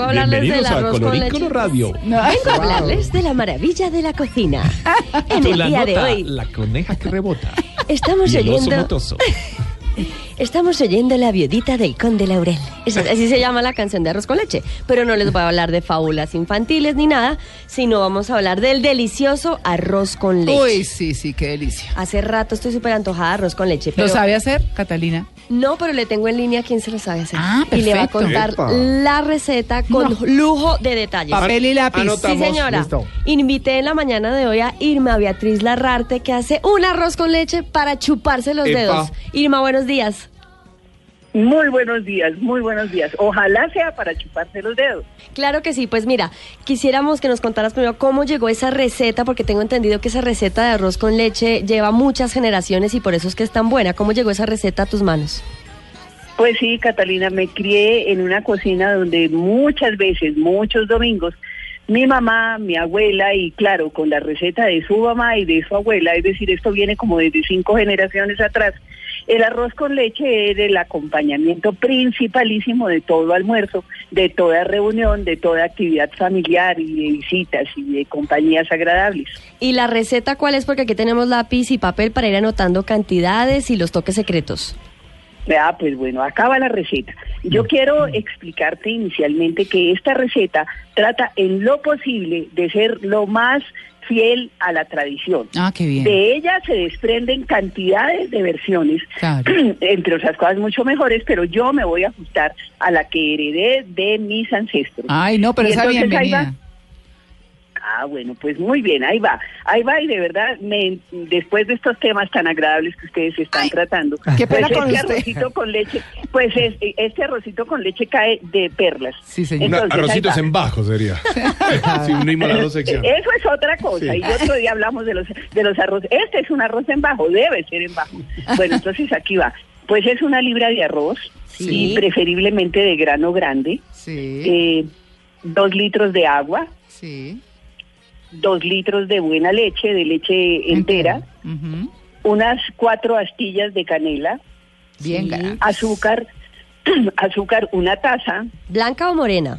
Vengo a hablarles del Bienvenidos a arroz con Colorícono leche. Radio. No. Vengo a hablarles de la maravilla de la cocina. En el la día de nota, hoy la coneja que rebota. estamos y el oso oyendo, motoso. Estamos oyendo la viudita del conde Laurel. Así se llama la canción de arroz con leche. Pero no les voy a hablar de fábulas infantiles ni nada, sino vamos a hablar del delicioso arroz con leche. Uy, sí, sí, qué delicia. Hace rato estoy súper antojada de arroz con leche. Pero ¿Lo sabe hacer, Catalina? No, pero le tengo en línea a quien se lo sabe hacer. Ah, y le va a perfecto. contar Epa. la receta con No. lujo de detalles. Papel y lápiz. Sí, señora. Invité en la mañana de hoy a Irma Beatriz Larrarte que hace un arroz con leche para chuparse los Epa. dedos. Irma, buenos días. Muy buenos días, muy buenos días. Ojalá sea para chuparse los dedos. Claro que sí, pues mira, quisiéramos que nos contaras primero cómo llegó esa receta, porque tengo entendido que esa receta de arroz con leche lleva muchas generaciones y por eso es que es tan buena. ¿Cómo llegó esa receta a tus manos? Pues sí, Catalina, me crié en una cocina donde muchas veces, muchos domingos, mi mamá, mi abuela y claro, con la receta de su mamá y de su abuela, es decir, esto viene como desde cinco generaciones atrás, el arroz con leche era el acompañamiento principalísimo de todo almuerzo, de toda reunión, de toda actividad familiar y de visitas y de compañías agradables. ¿Y la receta cuál es? Porque aquí tenemos lápiz y papel para ir anotando cantidades y los toques secretos. Ah, pues bueno, acaba la receta. Yo quiero explicarte inicialmente que esta receta trata en lo posible de ser lo más fiel a la tradición. Ah, qué bien. De ella se desprenden cantidades de versiones, Claro. entre otras cosas mucho mejores, pero yo me voy a ajustar a la que heredé de mis ancestros. Ay, no, pero Y esa bienvenida. Ah, bueno, pues muy bien, ahí va, ahí va y de verdad, me, después de estos temas tan agradables que ustedes están tratando, qué pena pues con este usted. arrocito con leche, pues es- este arrocito con leche cae de perlas. Sí, señor. Entonces, arrocitos en bajo sería. si unimos las dos secciones. Eso es otra cosa, Sí. y otro día hablamos de los, de los arroz. Este es un arroz en bajo, debe ser en bajo. Bueno, entonces aquí va. Pues es una libra de arroz, Sí. y preferiblemente de grano grande, Sí, eh, dos litros de agua, sí. Dos litros de buena leche, de leche entera, unas cuatro astillas de canela, Bien, Sí. azúcar, azúcar una taza. ¿Blanca o morena?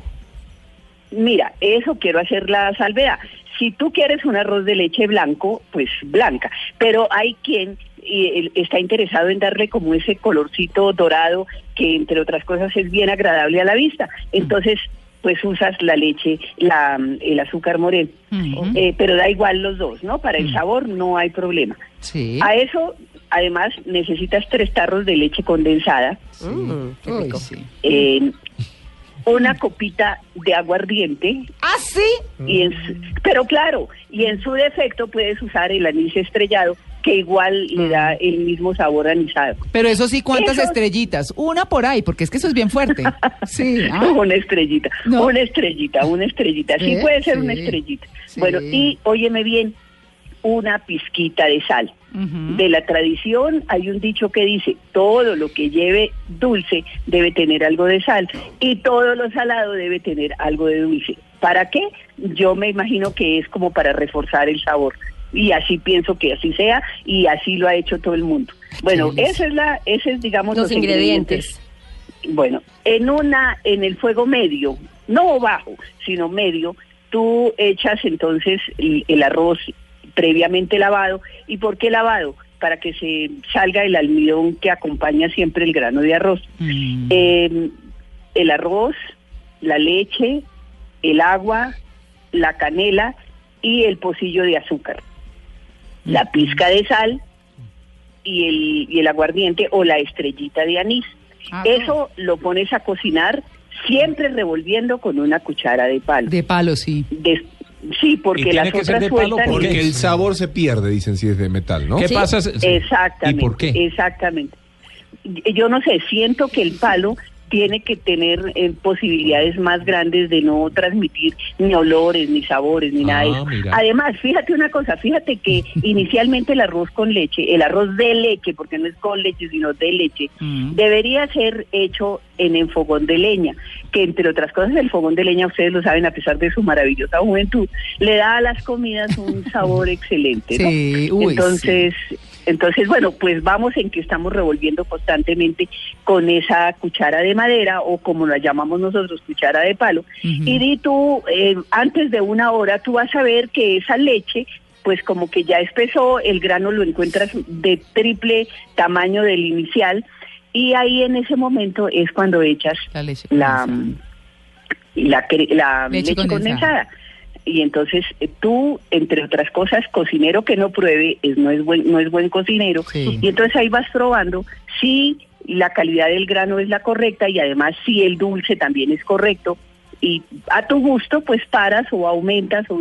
Mira, eso quiero hacer la salvedad. Si tú quieres un arroz de leche blanco, pues blanca, pero hay quien el- está interesado en darle como ese colorcito dorado que entre otras cosas es bien agradable a la vista. Entonces, pues usas la leche, la, el azúcar moreno. Eh, pero da igual los dos, ¿no? Para el Mm. sabor no hay problema. Sí. A eso, además, necesitas tres tarros de leche condensada, Mm, qué Uy, rico. sí. eh, una copita de aguardiente, ¿Ah, sí? y en su- pero claro, y en su defecto puedes usar el anís estrellado, que igual le da el mismo sabor anisado. Pero eso sí, ¿cuántas Eso- estrellitas? Una por ahí, porque es que eso es bien fuerte. Sí. ah. Una estrellita, No. una estrellita, una estrellita. Sí ¿Eh? puede ser una estrellita. Sí. Bueno, y óyeme bien, una pizquita de sal. De la tradición hay un dicho que dice, todo lo que lleve dulce debe tener algo de sal y todo lo salado debe tener algo de dulce. ¿Para qué? Yo me imagino que es como para reforzar el sabor. Y así pienso que así sea y así lo ha hecho todo el mundo. Bueno, esa es la, ese es digamos Los ingredientes. bueno, en una, en el fuego medio, no bajo, sino medio, tú echas entonces el, el arroz previamente lavado. ¿Y por qué lavado? Para que se salga el almidón que acompaña siempre el grano de arroz. Mm. Eh, el arroz, la leche, el agua, la canela y el pocillo de azúcar. La pizca de sal y el, y el aguardiente o la estrellita de anís. Ah, Eso lo pones a cocinar siempre revolviendo con una cuchara de palo. De palo, sí. De- sí, porque Y tiene las que ser otras de palo. Porque el sabor se pierde, dicen si es de metal, ¿no? ¿Qué Sí. pasa? Exactamente. ¿Y por qué? Exactamente. Yo no sé, siento que el palo tiene que tener eh, posibilidades más grandes de no transmitir ni olores, ni sabores, ni nada de Ah, eso. mira. Además, fíjate una cosa, fíjate que inicialmente el arroz con leche, el arroz de leche, porque no es con leche, sino de leche, Mm. debería ser hecho en el fogón de leña, que entre otras cosas el fogón de leña, ustedes lo saben, a pesar de su maravillosa juventud, le da a las comidas un sabor excelente. ¿no? Sí, uy, entonces, entonces, bueno, pues vamos en que estamos revolviendo constantemente con esa cuchara de madera o como la llamamos nosotros, cuchara de palo. Y di tú, eh, antes de una hora, tú vas a ver que esa leche pues como que ya espesó, el grano lo encuentras de triple tamaño del inicial y ahí en ese momento es cuando echas La leche la, la, cre- la Leche leche, condensada. condensada. Y entonces eh, tú, entre otras cosas, cocinero que no pruebe es, no, es buen, no es buen cocinero. Sí. Y entonces ahí vas probando si la calidad del grano es la correcta y además si el dulce también es correcto. Y a tu gusto, pues paras o aumentas o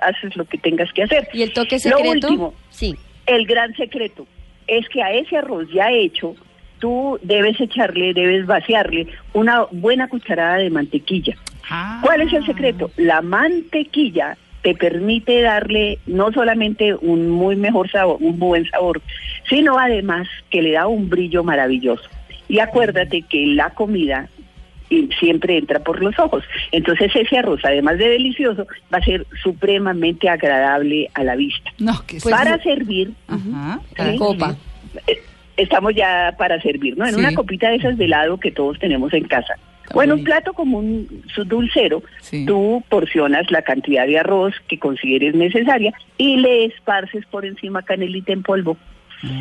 haces lo que tengas que hacer. ¿Y el toque Lo secreto? último, Sí. el gran secreto es que a ese arroz ya hecho, tú debes echarle, debes vaciarle una buena cucharada de mantequilla. Ah. ¿Cuál es el secreto? La mantequilla te permite darle no solamente un muy mejor sabor, un buen sabor, sino además que le da un brillo maravilloso. Y acuérdate que la comida eh, siempre entra por los ojos. Entonces ese arroz, además de delicioso, va a ser supremamente agradable a la vista. No, que Pues Para servir, Ajá. Sí. copa. eh, estamos ya para servir, ¿no? En Sí. una copita de esas de helado que todos tenemos en casa. Bueno, un plato como un su- dulcero, Sí. tú porcionas la cantidad de arroz que consideres necesaria y le esparces por encima canelita en polvo.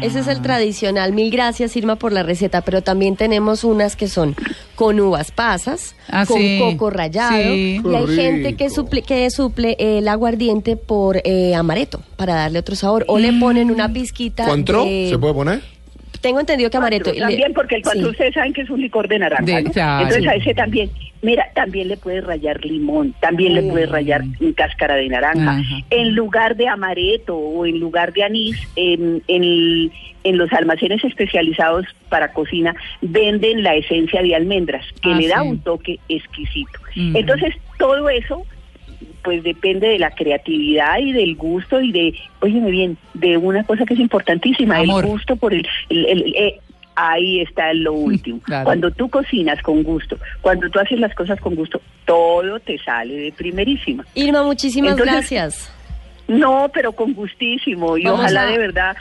Ese es el tradicional. Mil gracias, Irma, por la receta. Pero también tenemos unas que son con uvas pasas, Ah, con sí. coco rallado. Sí. Y hay gente que suple, que suple el aguardiente por eh, amaretto para darle otro sabor. O le ponen una pizquita. ¿Cuantro? de- ¿Se puede poner? Tengo entendido que amaretto. Cuatro, También porque el cuatro Sí. ustedes saben que es un licor de naranja, De- ¿no? claro. Entonces a ese también, mira, también le puedes rayar limón, también le puedes rayar un cáscara de naranja. Ajá. En lugar de amaretto o en lugar de anís, en, en, en los almacenes especializados para cocina venden la esencia de almendras, que Ah, le da sí. un toque exquisito. Ujú. Entonces, todo eso pues depende de la creatividad y del gusto y de, óyeme bien, de una cosa que es importantísima, Amor. el gusto por el... el- el- eh, ahí está lo último. Claro. Cuando tú cocinas con gusto, cuando tú haces las cosas con gusto, todo te sale de primerísima. Irma, muchísimas Entonces- gracias. No, pero con gustísimo y Vamos ojalá a- de verdad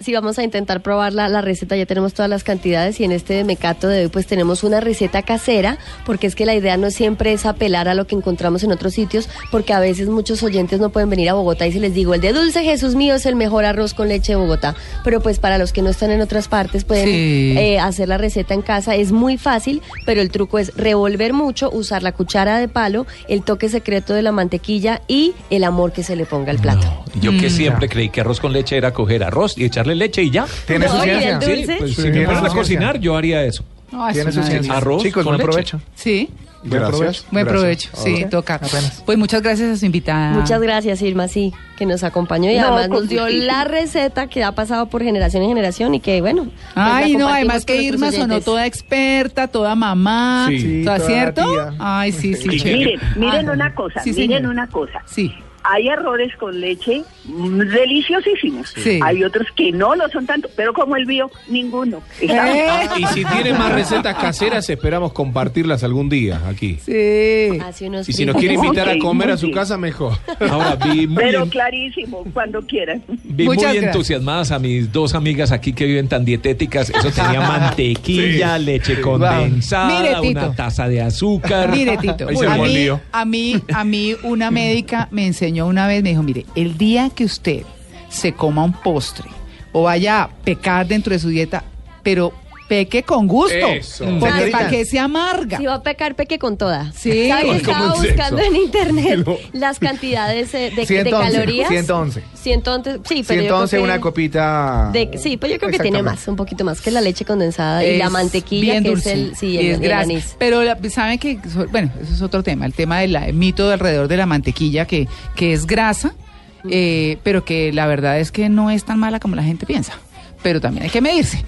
Sí, vamos a intentar probar la, la receta, ya tenemos todas las cantidades y en este de Mecato de hoy pues tenemos una receta casera, porque es que la idea no siempre es apelar a lo que encontramos en otros sitios, porque a veces muchos oyentes no pueden venir a Bogotá y si les digo, el de Dulce Jesús mío es el mejor arroz con leche de Bogotá, pero pues para los que no están en otras partes pueden Sí. eh, hacer la receta en casa, es muy fácil, pero el truco es revolver mucho, usar la cuchara de palo, el toque secreto de la mantequilla y el amor que se le ponga al plato. Yo que Mm. siempre creí que arroz con leche era coger arroz y echarle leche y ya. ¿Tiene No, su ciencia? Sí, pues Sí, si me fueran a cocinar, yo haría eso. No, Tiene su ciencia. Arroz Chicos, con buen leche. provecho. Sí, Buen provecho. buen provecho. Sí, toca. Apenas. Pues muchas gracias a su invitada. Muchas gracias, Irma, sí, que nos acompañó y No, además nos dio la receta que ha pasado por generación en generación y que, bueno. pues Ay, no, además que Irma sonó toda experta, toda mamá, Sí. Sí, ¿toda toda cierto? tía. Ay, sí, sí, Y. Miren, miren Ah, una cosa, sí, miren señor. una cosa. Sí. Hay arroces con leche mm, deliciosísimos. Sí. Hay otros que no lo son tanto, pero como el bio, ninguno. Eh, Y si tiene más recetas caseras, esperamos compartirlas algún día aquí. Sí. Hace unos Y si nos quiere invitar a comer a su bien. casa, mejor. Ahora vi muy, Pero en- clarísimo, cuando quieran. vi Muchas muy gracias. entusiasmadas a mis dos amigas aquí que viven tan dietéticas. Eso tenía mantequilla, leche condensada, Mire, una taza de azúcar. Mire, Tito, a mí, a mí una médica me enseñó una vez, me dijo, mire, el día que usted se coma un postre o vaya a pecar dentro de su dieta, pero peque con gusto. Eso. Porque para que se amarga. Si va a pecar, peque con toda. Sí. ¿Sabe que Como estaba buscando en internet No. las cantidades eh, de, de 111, calorías? 111. 111, sí, pero yo 111 creo que- una copita. de- sí, pues yo creo que tiene más, un poquito más que la leche condensada y la mantequilla, bien que dulce. es el, sí, Y el, es el grasa. anís. Pero la- saben que, bueno, eso es otro tema, el tema del el mito de alrededor de la mantequilla, que, que es grasa, eh, pero que la verdad es que no es tan mala como la gente piensa. Pero también hay que medirse.